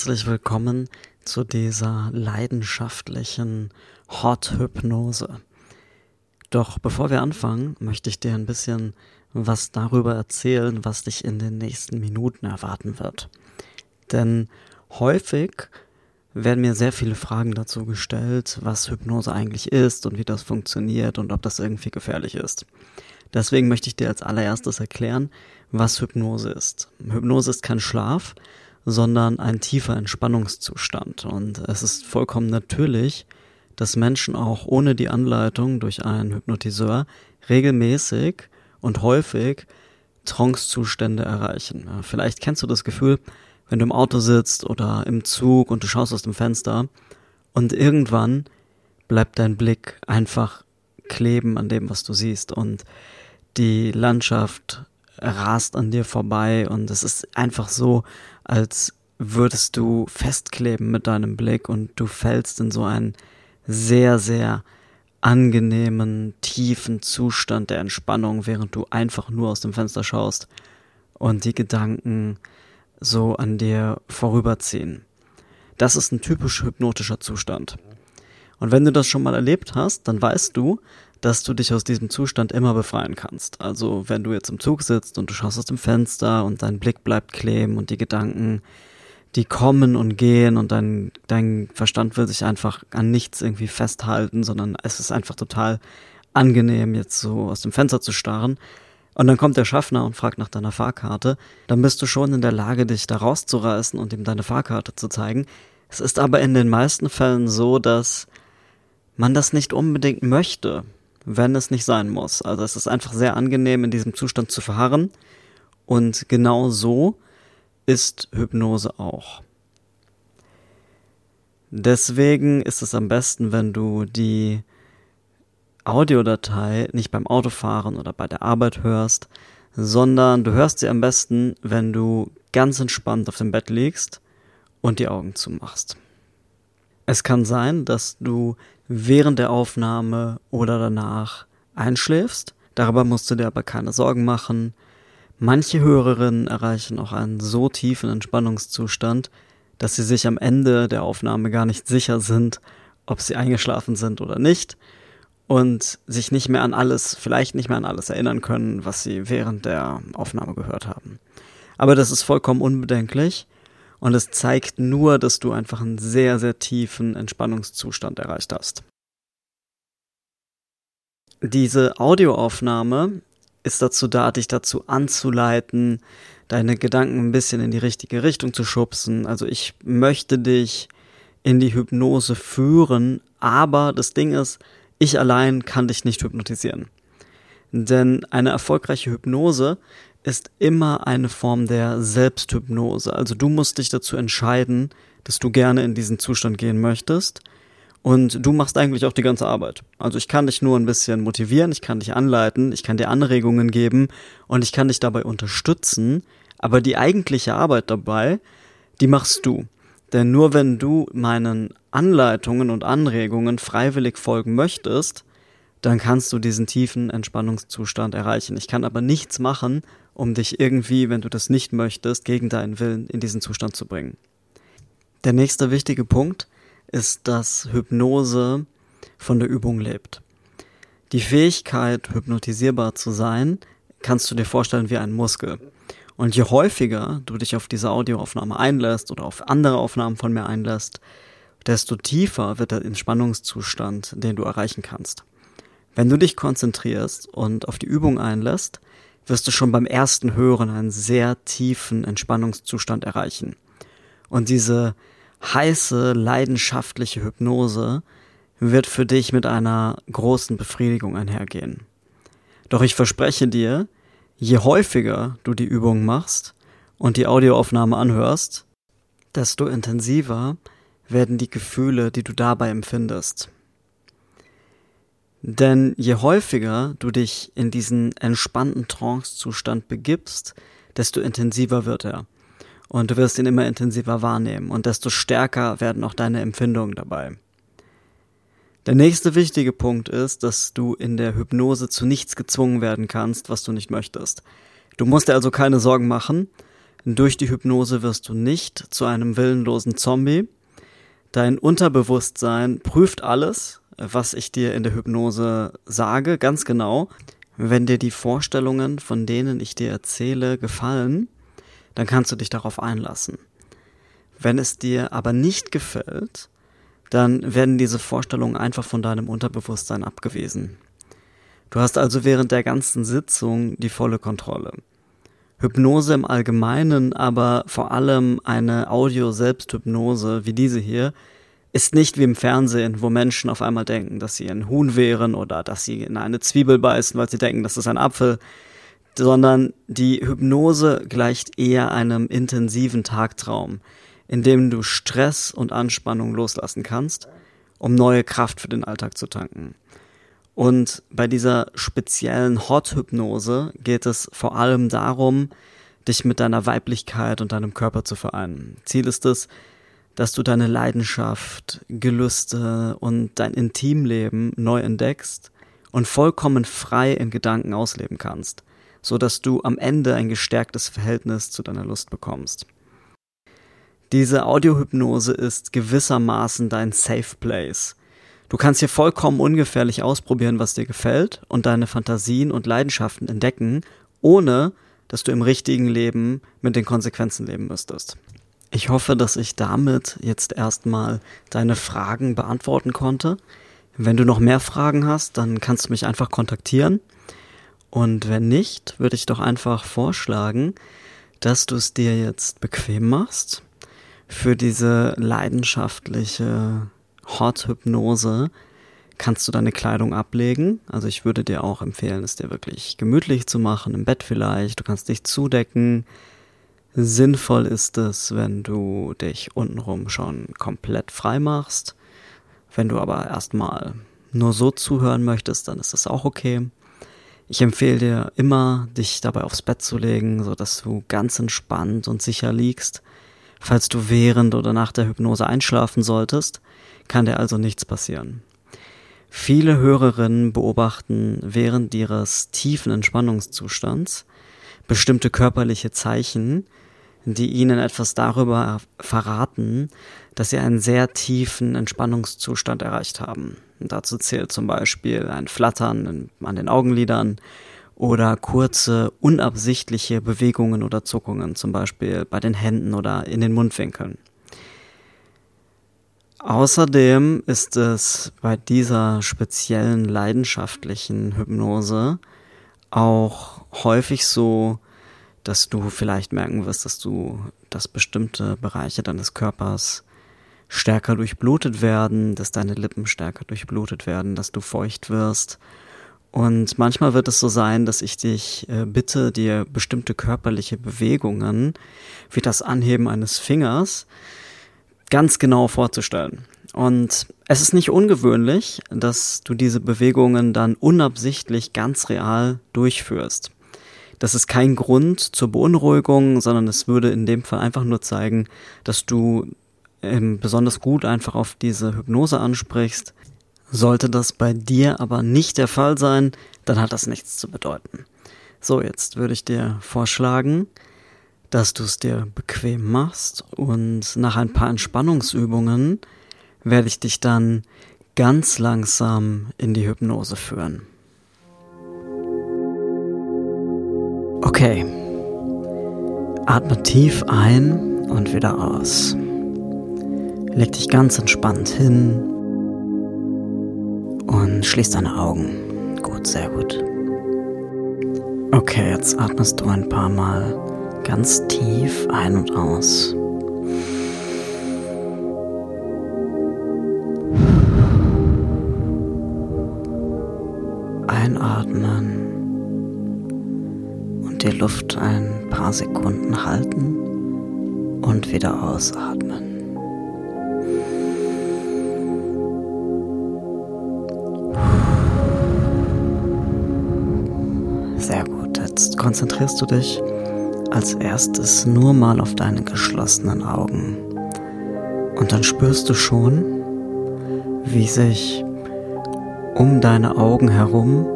herzlich willkommen zu dieser leidenschaftlichen Hot-Hypnose. Doch bevor wir anfangen, möchte ich dir ein bisschen was darüber erzählen, was dich in den nächsten Minuten erwarten wird. Denn häufig werden mir sehr viele Fragen dazu gestellt, was Hypnose eigentlich ist und wie das funktioniert und ob das irgendwie gefährlich ist. Deswegen möchte ich dir als allererstes erklären, was Hypnose ist. Hypnose ist kein Schlaf, sondern ein tiefer Entspannungszustand. Und es ist vollkommen natürlich, dass Menschen auch ohne die Anleitung durch einen Hypnotiseur regelmäßig und häufig Trancezustände erreichen. Vielleicht kennst du das Gefühl, wenn du im Auto sitzt oder im Zug und du schaust aus dem Fenster und irgendwann bleibt dein Blick einfach kleben an dem, was du siehst und die Landschaft rast an dir vorbei und es ist einfach so, als würdest du festkleben mit deinem Blick und du fällst in so einen sehr, sehr angenehmen, tiefen Zustand der Entspannung, während du einfach nur aus dem Fenster schaust und die Gedanken so an dir vorüberziehen. Das ist ein typisch hypnotischer Zustand. Und wenn du das schon mal erlebt hast, dann weißt du, dass du dich aus diesem Zustand immer befreien kannst. Also wenn du jetzt im Zug sitzt und du schaust aus dem Fenster und dein Blick bleibt kleben und die Gedanken, die kommen und gehen und dein, dein Verstand will sich einfach an nichts irgendwie festhalten, sondern es ist einfach total angenehm, jetzt so aus dem Fenster zu starren. Und dann kommt der Schaffner und fragt nach deiner Fahrkarte. Dann bist du schon in der Lage, dich da rauszureißen und ihm deine Fahrkarte zu zeigen. Es ist aber in den meisten Fällen so, dass man das nicht unbedingt möchte wenn es nicht sein muss. Also es ist einfach sehr angenehm, in diesem Zustand zu verharren. Und genau so ist Hypnose auch. Deswegen ist es am besten, wenn du die Audiodatei nicht beim Autofahren oder bei der Arbeit hörst, sondern du hörst sie am besten, wenn du ganz entspannt auf dem Bett liegst und die Augen zumachst. Es kann sein, dass du während der Aufnahme oder danach einschläfst. Darüber musst du dir aber keine Sorgen machen. Manche Hörerinnen erreichen auch einen so tiefen Entspannungszustand, dass sie sich am Ende der Aufnahme gar nicht sicher sind, ob sie eingeschlafen sind oder nicht und sich nicht mehr an alles, vielleicht nicht mehr an alles erinnern können, was sie während der Aufnahme gehört haben. Aber das ist vollkommen unbedenklich und es zeigt nur, dass du einfach einen sehr, sehr tiefen Entspannungszustand erreicht hast. Diese Audioaufnahme ist dazu da, dich dazu anzuleiten, deine Gedanken ein bisschen in die richtige Richtung zu schubsen. Also ich möchte dich in die Hypnose führen, aber das Ding ist, ich allein kann dich nicht hypnotisieren. Denn eine erfolgreiche Hypnose ist immer eine Form der Selbsthypnose. Also du musst dich dazu entscheiden, dass du gerne in diesen Zustand gehen möchtest. Und du machst eigentlich auch die ganze Arbeit. Also ich kann dich nur ein bisschen motivieren, ich kann dich anleiten, ich kann dir Anregungen geben und ich kann dich dabei unterstützen. Aber die eigentliche Arbeit dabei, die machst du. Denn nur wenn du meinen Anleitungen und Anregungen freiwillig folgen möchtest, dann kannst du diesen tiefen Entspannungszustand erreichen. Ich kann aber nichts machen, um dich irgendwie, wenn du das nicht möchtest, gegen deinen Willen in diesen Zustand zu bringen. Der nächste wichtige Punkt ist, dass Hypnose von der Übung lebt. Die Fähigkeit, hypnotisierbar zu sein, kannst du dir vorstellen wie ein Muskel. Und je häufiger du dich auf diese Audioaufnahme einlässt oder auf andere Aufnahmen von mir einlässt, desto tiefer wird der Entspannungszustand, den du erreichen kannst. Wenn du dich konzentrierst und auf die Übung einlässt, wirst du schon beim ersten Hören einen sehr tiefen Entspannungszustand erreichen. Und diese heiße, leidenschaftliche Hypnose wird für dich mit einer großen Befriedigung einhergehen. Doch ich verspreche dir, je häufiger du die Übung machst und die Audioaufnahme anhörst, desto intensiver werden die Gefühle, die du dabei empfindest. Denn je häufiger du dich in diesen entspannten Trance-Zustand begibst, desto intensiver wird er. Und du wirst ihn immer intensiver wahrnehmen und desto stärker werden auch deine Empfindungen dabei. Der nächste wichtige Punkt ist, dass du in der Hypnose zu nichts gezwungen werden kannst, was du nicht möchtest. Du musst dir also keine Sorgen machen, Durch die Hypnose wirst du nicht zu einem willenlosen Zombie. Dein Unterbewusstsein prüft alles, was ich dir in der Hypnose sage, ganz genau. Wenn dir die Vorstellungen, von denen ich dir erzähle, gefallen, dann kannst du dich darauf einlassen. Wenn es dir aber nicht gefällt, dann werden diese Vorstellungen einfach von deinem Unterbewusstsein abgewiesen. Du hast also während der ganzen Sitzung die volle Kontrolle. Hypnose im Allgemeinen, aber vor allem eine Audio-Selbsthypnose wie diese hier, ist nicht wie im Fernsehen, wo Menschen auf einmal denken, dass sie ein Huhn wären oder dass sie in eine Zwiebel beißen, weil sie denken, das ist ein Apfel, sondern die Hypnose gleicht eher einem intensiven Tagtraum, in dem du Stress und Anspannung loslassen kannst, um neue Kraft für den Alltag zu tanken. Und bei dieser speziellen Hot-Hypnose geht es vor allem darum, dich mit deiner Weiblichkeit und deinem Körper zu vereinen. Ziel ist es, dass du deine Leidenschaft, Gelüste und dein Intimleben neu entdeckst und vollkommen frei in Gedanken ausleben kannst, so dass du am Ende ein gestärktes Verhältnis zu deiner Lust bekommst. Diese Audiohypnose ist gewissermaßen dein Safe Place. Du kannst hier vollkommen ungefährlich ausprobieren, was dir gefällt und deine Fantasien und Leidenschaften entdecken, ohne dass du im richtigen Leben mit den Konsequenzen leben müsstest. Ich hoffe, dass ich damit jetzt erstmal deine Fragen beantworten konnte. Wenn du noch mehr Fragen hast, dann kannst du mich einfach kontaktieren. Und wenn nicht, würde ich doch einfach vorschlagen, dass du es dir jetzt bequem machst für diese leidenschaftliche Hot-Hypnose kannst du deine Kleidung ablegen. Also ich würde dir auch empfehlen, es dir wirklich gemütlich zu machen, im Bett vielleicht. Du kannst dich zudecken. Sinnvoll ist es, wenn du dich untenrum schon komplett frei machst. Wenn du aber erstmal nur so zuhören möchtest, dann ist das auch okay. Ich empfehle dir immer, dich dabei aufs Bett zu legen, so dass du ganz entspannt und sicher liegst. Falls du während oder nach der Hypnose einschlafen solltest, kann dir also nichts passieren. Viele Hörerinnen beobachten während ihres tiefen Entspannungszustands bestimmte körperliche Zeichen, die ihnen etwas darüber verraten, dass sie einen sehr tiefen Entspannungszustand erreicht haben. Und dazu zählt zum Beispiel ein Flattern an den Augenlidern oder kurze, unabsichtliche Bewegungen oder Zuckungen, zum Beispiel bei den Händen oder in den Mundwinkeln. Außerdem ist es bei dieser speziellen leidenschaftlichen Hypnose auch häufig so, dass du vielleicht merken wirst, dass du, dass bestimmte Bereiche deines Körpers stärker durchblutet werden, dass deine Lippen stärker durchblutet werden, dass du feucht wirst und manchmal wird es so sein, dass ich dich äh, bitte, dir bestimmte körperliche Bewegungen, wie das Anheben eines Fingers, ganz genau vorzustellen. Und es ist nicht ungewöhnlich, dass du diese Bewegungen dann unabsichtlich ganz real durchführst. Das ist kein Grund zur Beunruhigung, sondern es würde in dem Fall einfach nur zeigen, dass du ähm, besonders gut einfach auf diese Hypnose ansprichst, sollte das bei dir aber nicht der Fall sein, dann hat das nichts zu bedeuten. So, jetzt würde ich dir vorschlagen, dass du es dir bequem machst und nach ein paar Entspannungsübungen werde ich dich dann ganz langsam in die Hypnose führen. Okay. Atme tief ein und wieder aus. Leg dich ganz entspannt hin und schließ deine Augen. Gut, sehr gut. Okay, jetzt atmest du ein paar Mal ganz tief ein und aus. Luft ein paar Sekunden halten und wieder ausatmen. konzentrierst du dich als erstes nur mal auf deine geschlossenen Augen. Und dann spürst du schon, wie sich um deine Augen herum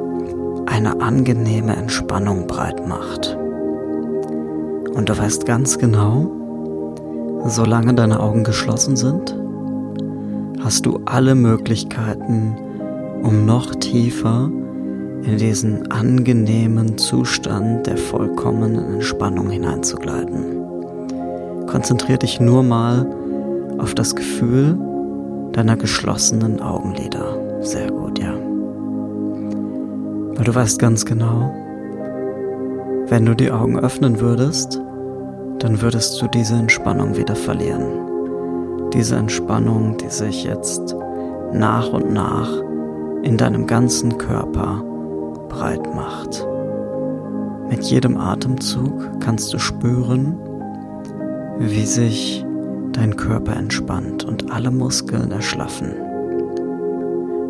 eine angenehme Entspannung breit macht. Und du weißt ganz genau, solange deine Augen geschlossen sind, hast du alle Möglichkeiten, um noch tiefer in diesen angenehmen Zustand der vollkommenen Entspannung hineinzugleiten. Konzentrier dich nur mal auf das Gefühl deiner geschlossenen Augenlider. Sehr gut, ja. Weil du weißt ganz genau, wenn du die Augen öffnen würdest, dann würdest du diese Entspannung wieder verlieren. Diese Entspannung, die sich jetzt nach und nach in deinem ganzen Körper breit macht. Mit jedem Atemzug kannst du spüren, wie sich dein Körper entspannt und alle Muskeln erschlaffen.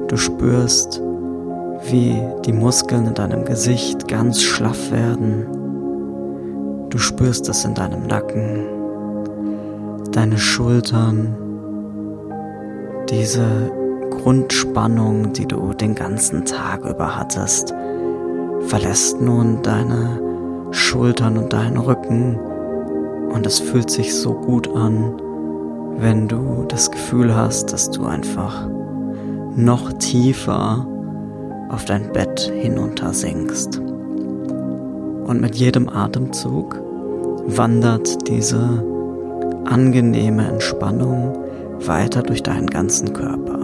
Du spürst, wie die Muskeln in deinem Gesicht ganz schlaff werden. Du spürst es in deinem Nacken, deine Schultern, diese Grundspannung, die du den ganzen Tag über hattest, verlässt nun deine Schultern und deinen Rücken und es fühlt sich so gut an, wenn du das Gefühl hast, dass du einfach noch tiefer auf dein Bett hinunter sinkst. Und mit jedem Atemzug wandert diese angenehme Entspannung weiter durch deinen ganzen Körper.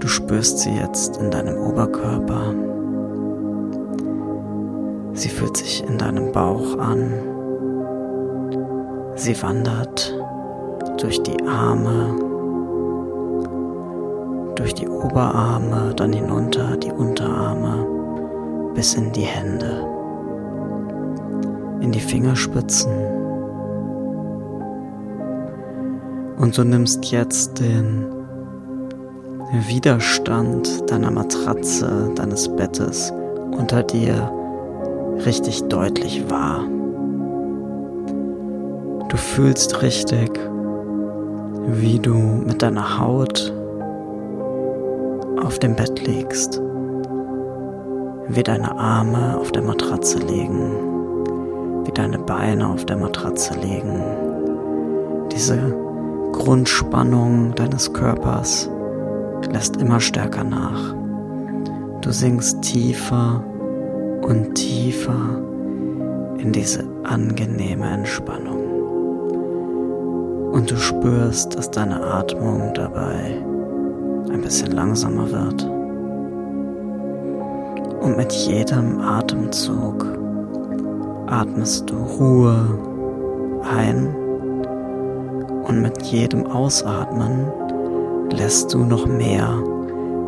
Du spürst sie jetzt in deinem Oberkörper. Sie fühlt sich in deinem Bauch an. Sie wandert durch die Arme, durch die Oberarme, dann hinunter die Unterarme bis in die Hände, in die Fingerspitzen. Und du nimmst jetzt den Widerstand deiner Matratze, deines Bettes unter dir richtig deutlich wahr. Du fühlst richtig, wie du mit deiner Haut auf dem Bett liegst, wie deine Arme auf der Matratze liegen, wie deine Beine auf der Matratze liegen. Diese Grundspannung deines Körpers lässt immer stärker nach. Du sinkst tiefer und tiefer in diese angenehme Entspannung. Und du spürst, dass deine Atmung dabei ein bisschen langsamer wird. Und mit jedem Atemzug atmest du Ruhe ein und mit jedem Ausatmen lässt du noch mehr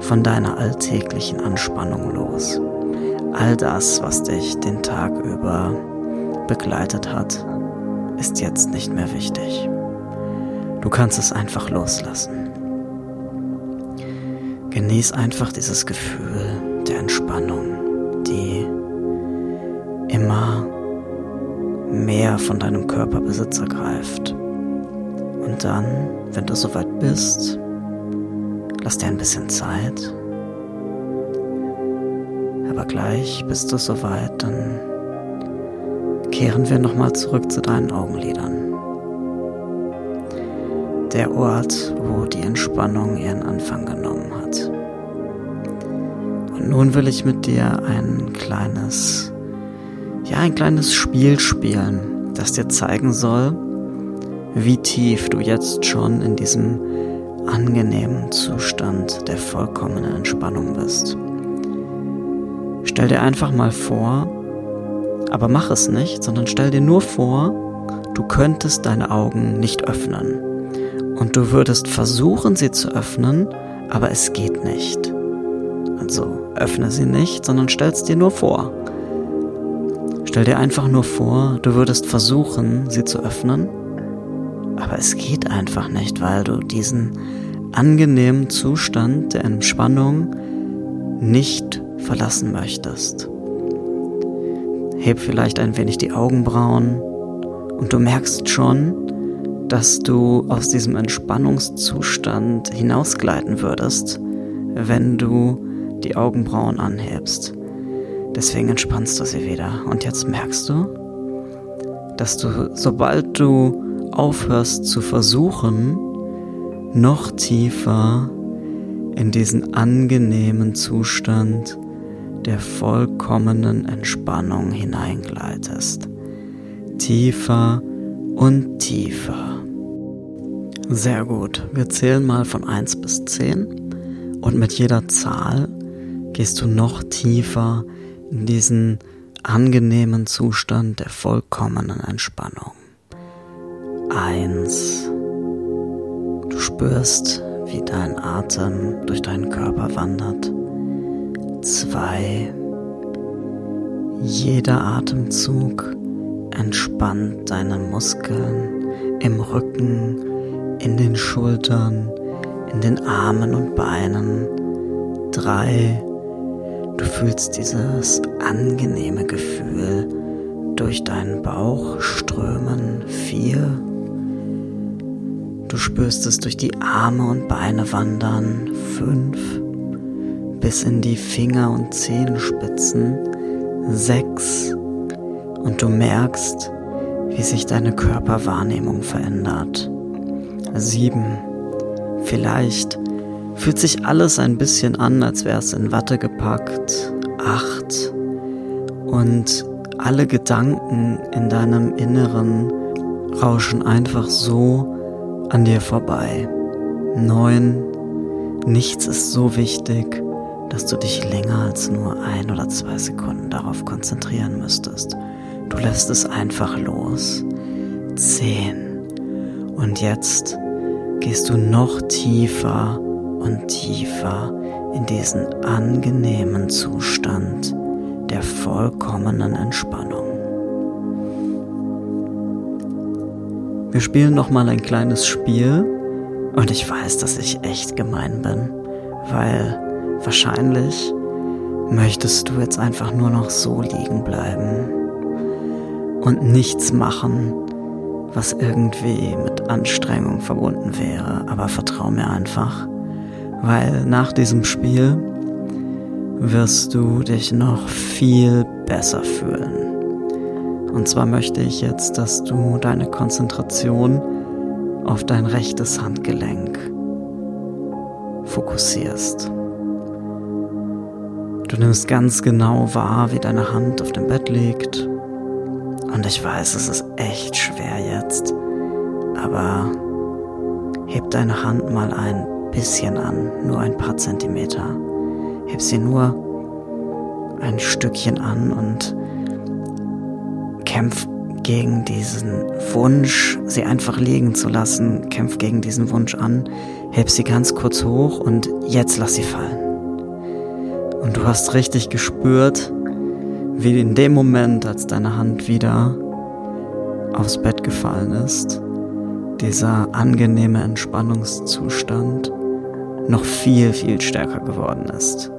von deiner alltäglichen Anspannung los. All das, was dich den Tag über begleitet hat, ist jetzt nicht mehr wichtig. Du kannst es einfach loslassen. Genieß einfach dieses Gefühl der Entspannung, die immer mehr von deinem Körperbesitz ergreift. Und dann, wenn du soweit bist, Lass dir ein bisschen Zeit. Aber gleich bist du soweit, dann kehren wir nochmal zurück zu deinen Augenlidern. Der Ort, wo die Entspannung ihren Anfang genommen. Und nun will ich mit dir ein kleines, ja, ein kleines Spiel spielen, das dir zeigen soll, wie tief du jetzt schon in diesem angenehmen Zustand der vollkommenen Entspannung bist. Stell dir einfach mal vor, aber mach es nicht, sondern stell dir nur vor, du könntest deine Augen nicht öffnen. Und du würdest versuchen, sie zu öffnen, aber es geht nicht. Also öffne sie nicht, sondern stell es dir nur vor. Stell dir einfach nur vor, du würdest versuchen, sie zu öffnen, aber es geht einfach nicht, weil du diesen angenehmen Zustand der Entspannung nicht verlassen möchtest. Heb vielleicht ein wenig die Augenbrauen und du merkst schon, dass du aus diesem Entspannungszustand hinausgleiten würdest, wenn du die Augenbrauen anhebst. Deswegen entspannst du sie wieder. Und jetzt merkst du, dass du, sobald du aufhörst zu versuchen, noch tiefer in diesen angenehmen Zustand der vollkommenen Entspannung hineingleitest. Tiefer und tiefer. Sehr gut. Wir zählen mal von 1 bis 10 und mit jeder Zahl gehst du noch tiefer in diesen angenehmen Zustand der vollkommenen Entspannung. 1. Du spürst, wie dein Atem durch deinen Körper wandert. 2. Jeder Atemzug entspannt deine Muskeln im Rücken, in den Schultern, in den Armen und Beinen. Drei, du fühlst dieses angenehme Gefühl durch deinen Bauch strömen. Vier, du spürst es durch die Arme und Beine wandern. Fünf, bis in die Finger und Zehenspitzen. Sechs, und du merkst, wie sich deine Körperwahrnehmung verändert. Sieben. Vielleicht fühlt sich alles ein bisschen an, als wäre es in Watte gepackt. Acht. Und alle Gedanken in deinem Inneren rauschen einfach so an dir vorbei. Neun. Nichts ist so wichtig, dass du dich länger als nur ein oder zwei Sekunden darauf konzentrieren müsstest. Du lässt es einfach los. Zehn. Und jetzt gehst du noch tiefer und tiefer in diesen angenehmen Zustand der vollkommenen Entspannung. Wir spielen noch mal ein kleines Spiel und ich weiß, dass ich echt gemein bin, weil wahrscheinlich möchtest du jetzt einfach nur noch so liegen bleiben und nichts machen, was irgendwie mit Anstrengung verbunden wäre. Aber vertrau mir einfach, weil nach diesem Spiel wirst du dich noch viel besser fühlen. Und zwar möchte ich jetzt, dass du deine Konzentration auf dein rechtes Handgelenk fokussierst. Du nimmst ganz genau wahr, wie deine Hand auf dem Bett liegt und ich weiß, es ist echt schwer jetzt. Aber heb deine Hand mal ein bisschen an, nur ein paar Zentimeter. Heb sie nur ein Stückchen an und kämpf gegen diesen Wunsch, sie einfach liegen zu lassen. Kämpf gegen diesen Wunsch an. Heb sie ganz kurz hoch und jetzt lass sie fallen. Und du hast richtig gespürt, wie in dem Moment, als deine Hand wieder aufs Bett gefallen ist, dieser angenehme Entspannungszustand noch viel, viel stärker geworden ist.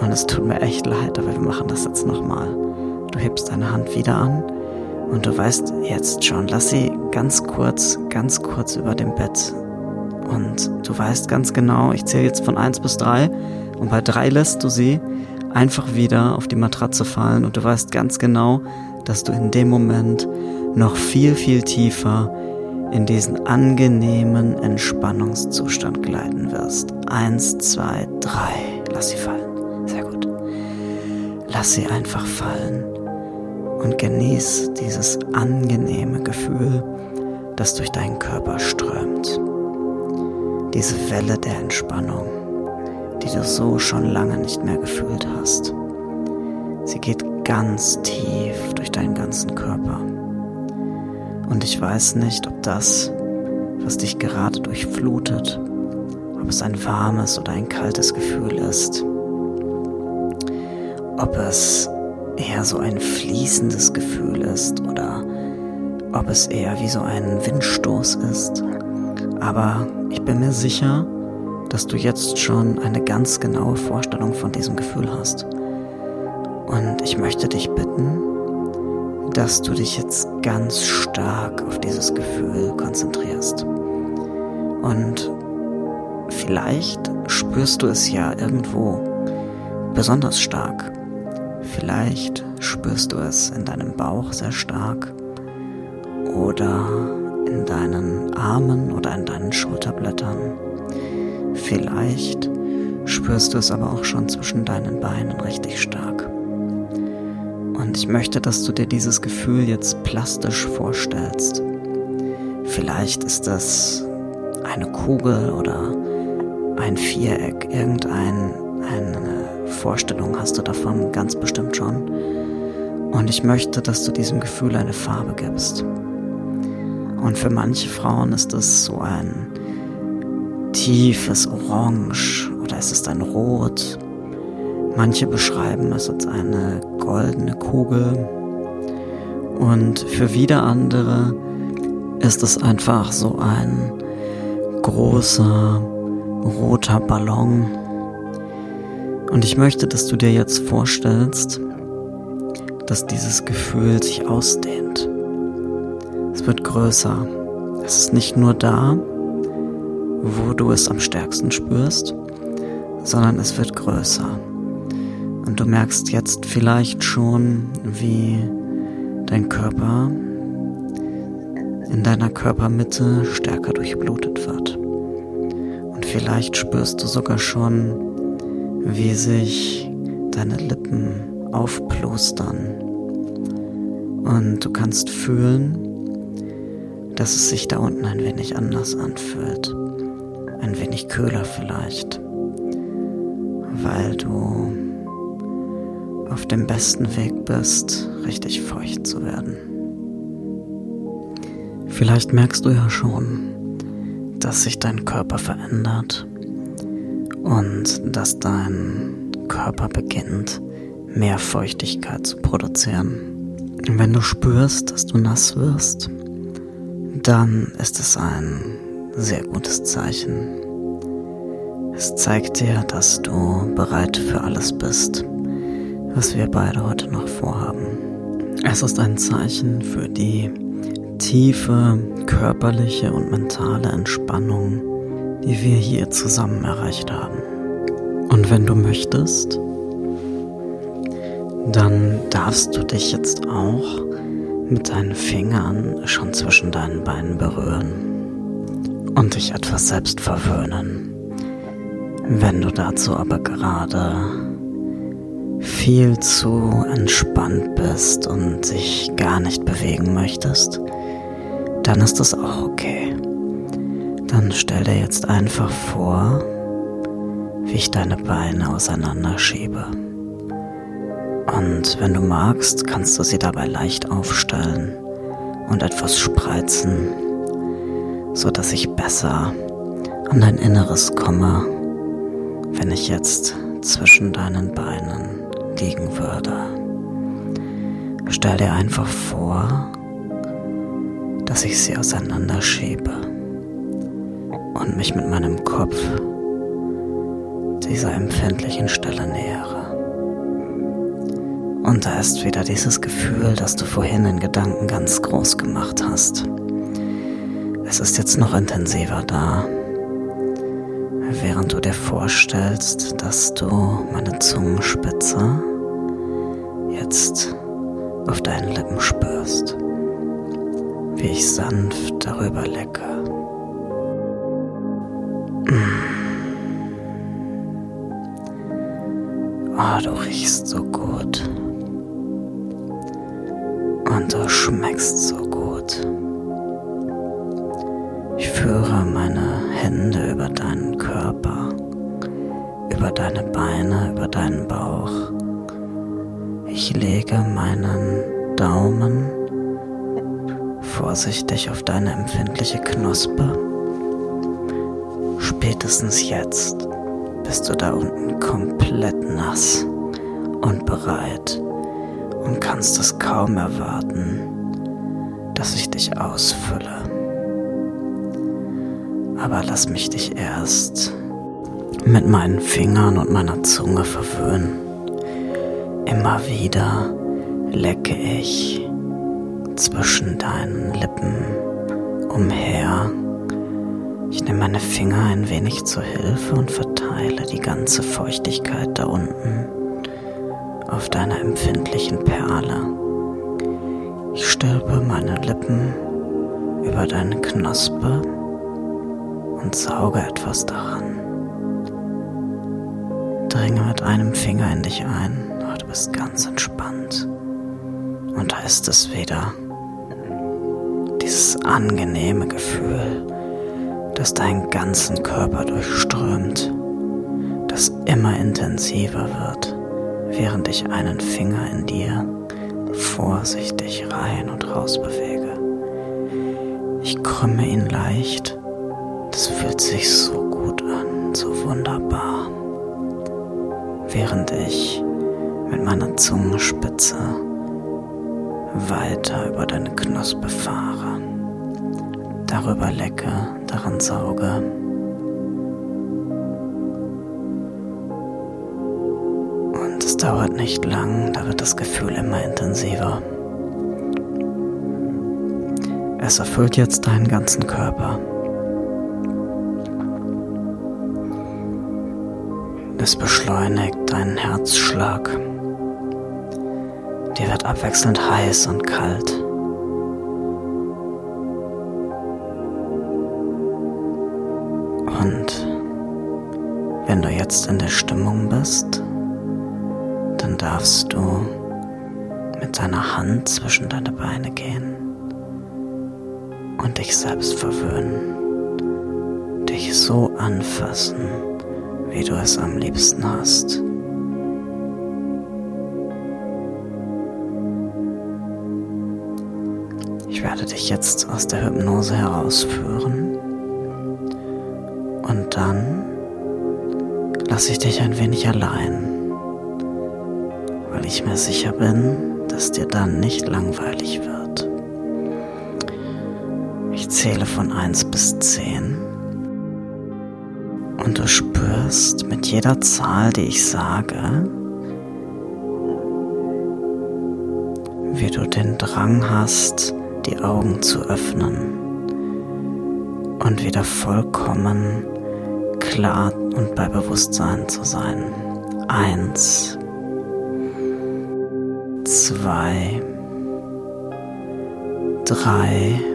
Und es tut mir echt leid, aber wir machen das jetzt nochmal. Du hebst deine Hand wieder an und du weißt jetzt schon, lass sie ganz kurz, ganz kurz über dem Bett. Und du weißt ganz genau, ich zähle jetzt von 1 bis 3 und bei 3 lässt du sie einfach wieder auf die Matratze fallen und du weißt ganz genau, dass du in dem Moment noch viel, viel tiefer in diesen angenehmen Entspannungszustand gleiten wirst. Eins, zwei, drei. Lass sie fallen. Sehr gut. Lass sie einfach fallen und genieß dieses angenehme Gefühl, das durch deinen Körper strömt. Diese Welle der Entspannung die du so schon lange nicht mehr gefühlt hast. Sie geht ganz tief durch deinen ganzen Körper. Und ich weiß nicht, ob das, was dich gerade durchflutet, ob es ein warmes oder ein kaltes Gefühl ist. Ob es eher so ein fließendes Gefühl ist oder ob es eher wie so ein Windstoß ist. Aber ich bin mir sicher, dass du jetzt schon eine ganz genaue Vorstellung von diesem Gefühl hast. Und ich möchte dich bitten, dass du dich jetzt ganz stark auf dieses Gefühl konzentrierst. Und vielleicht spürst du es ja irgendwo besonders stark. Vielleicht spürst du es in deinem Bauch sehr stark. oder in deinen Armen oder in deinen Schulterblättern. Vielleicht spürst du es aber auch schon zwischen deinen Beinen richtig stark. Und ich möchte, dass du dir dieses Gefühl jetzt plastisch vorstellst. Vielleicht ist das eine Kugel oder ein Viereck, irgendeine Vorstellung hast du davon ganz bestimmt schon. Und ich möchte, dass du diesem Gefühl eine Farbe gibst. Und für manche Frauen ist es so ein tiefes Orange oder es ist ein Rot. Manche beschreiben es als eine goldene Kugel. Und für wieder andere ist es einfach so ein großer roter Ballon. Und ich möchte, dass du dir jetzt vorstellst, dass dieses Gefühl sich ausdehnt. Es wird größer. Es ist nicht nur da, wo du es am stärksten spürst, sondern es wird größer. Und du merkst jetzt vielleicht schon, wie dein Körper in deiner Körpermitte stärker durchblutet wird. Und vielleicht spürst du sogar schon, wie sich deine Lippen aufplustern. Und du kannst fühlen, dass es sich da unten ein wenig anders anfühlt. Ein wenig kühler vielleicht, weil du auf dem besten Weg bist, richtig feucht zu werden. Vielleicht merkst du ja schon, dass sich dein Körper verändert und dass dein Körper beginnt, mehr Feuchtigkeit zu produzieren. Wenn du spürst, dass du nass wirst, dann ist es ein sehr gutes Zeichen. Es zeigt dir, dass du bereit für alles bist, was wir beide heute noch vorhaben. Es ist ein Zeichen für die tiefe körperliche und mentale Entspannung, die wir hier zusammen erreicht haben. Und wenn du möchtest, dann darfst du dich jetzt auch mit deinen Fingern schon zwischen deinen Beinen berühren und dich etwas selbst verwöhnen. Wenn du dazu aber gerade viel zu entspannt bist und dich gar nicht bewegen möchtest, dann ist das auch okay. Dann stell dir jetzt einfach vor, wie ich deine Beine auseinanderschiebe. Und wenn du magst, kannst du sie dabei leicht aufstellen und etwas spreizen, so dass ich besser an dein Inneres komme, wenn ich jetzt zwischen deinen Beinen liegen würde. Stell dir einfach vor, dass ich sie auseinanderschiebe und mich mit meinem Kopf dieser empfindlichen Stelle nähere. Und da ist wieder dieses Gefühl, das du vorhin in Gedanken ganz groß gemacht hast. Es ist jetzt noch intensiver da, während du dir vorstellst, dass du meine Zungenspitze jetzt auf deinen Lippen spürst, wie ich sanft darüber lecke. Oh, du riechst so gut. Und du schmeckst so gut. Ich führe meine Hände über deinen über deine Beine, über deinen Bauch. Ich lege meinen Daumen vorsichtig auf deine empfindliche Knospe. Spätestens jetzt bist du da unten komplett nass und bereit und kannst es kaum erwarten, dass ich dich ausfülle. Aber lass mich dich erst mit meinen Fingern und meiner Zunge verwöhnen. Immer wieder lecke ich zwischen deinen Lippen umher. Ich nehme meine Finger ein wenig zur Hilfe und verteile die ganze Feuchtigkeit da unten auf deiner empfindlichen Perle. Ich stülpe meine Lippen über deine Knospe und sauge etwas daran. Dringe mit einem Finger in dich ein, oh, du bist ganz entspannt. Und da ist es wieder. Dieses angenehme Gefühl, das deinen ganzen Körper durchströmt, das immer intensiver wird, während ich einen Finger in dir vorsichtig rein und raus bewege. Ich krümme ihn leicht. Das fühlt sich so gut an, so wunderbar. Während ich mit meiner Zungenspitze weiter über deine Knospe fahre, darüber lecke, daran sauge. Und es dauert nicht lang, da wird das Gefühl immer intensiver. Es erfüllt jetzt deinen ganzen Körper. Es beschleunigt deinen Herzschlag. Dir wird abwechselnd heiß und kalt. Und wenn du jetzt in der Stimmung bist, dann darfst du mit deiner Hand zwischen deine Beine gehen und dich selbst verwöhnen, dich so anfassen, wie du es am liebsten hast. Ich werde dich jetzt aus der Hypnose herausführen und dann lasse ich dich ein wenig allein, weil ich mir sicher bin, dass dir dann nicht langweilig wird. Ich zähle von 1 bis 10 und du spürst mit jeder Zahl, die ich sage, wie du den Drang hast, die Augen zu öffnen und wieder vollkommen klar und bei Bewusstsein zu sein. Eins, zwei, drei.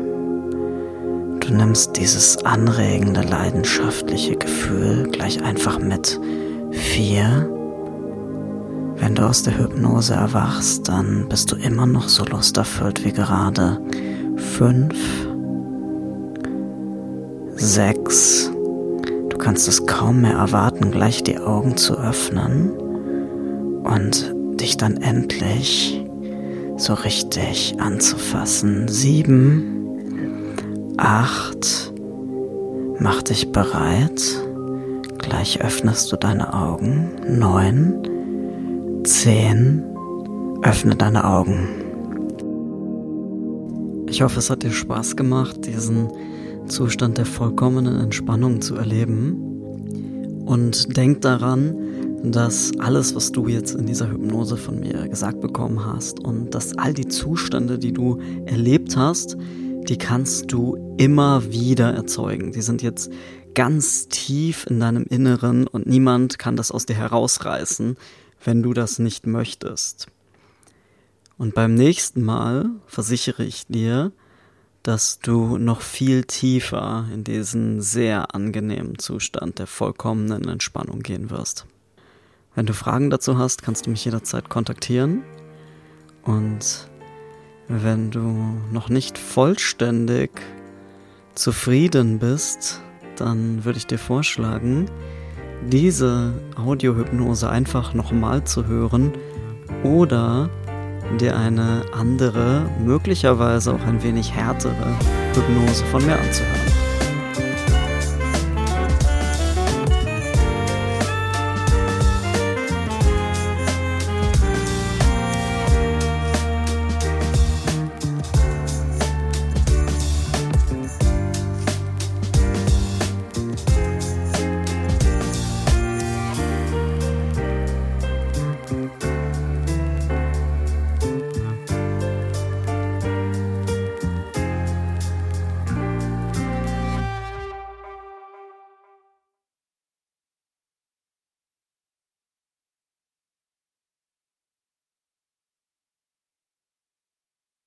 Du nimmst dieses anregende, leidenschaftliche Gefühl gleich einfach mit. Vier. Wenn du aus der Hypnose erwachst, dann bist du immer noch so lusterfüllt wie gerade. Fünf, sechs. Du kannst es kaum mehr erwarten, gleich die Augen zu öffnen und dich dann endlich so richtig anzufassen. Sieben, acht. Mach dich bereit. Gleich öffnest du deine Augen. Neun. 10. Öffne deine Augen. Ich hoffe, es hat dir Spaß gemacht, diesen Zustand der vollkommenen Entspannung zu erleben. Und denk daran, dass alles, was du jetzt in dieser Hypnose von mir gesagt bekommen hast und dass all die Zustände, die du erlebt hast, die kannst du immer wieder erzeugen. Die sind jetzt ganz tief in deinem Inneren und niemand kann das aus dir herausreißen wenn du das nicht möchtest. Und beim nächsten Mal versichere ich dir, dass du noch viel tiefer in diesen sehr angenehmen Zustand der vollkommenen Entspannung gehen wirst. Wenn du Fragen dazu hast, kannst du mich jederzeit kontaktieren. Und wenn du noch nicht vollständig zufrieden bist, dann würde ich dir vorschlagen, diese Audiohypnose einfach nochmal zu hören oder dir eine andere, möglicherweise auch ein wenig härtere Hypnose von mir anzuhören.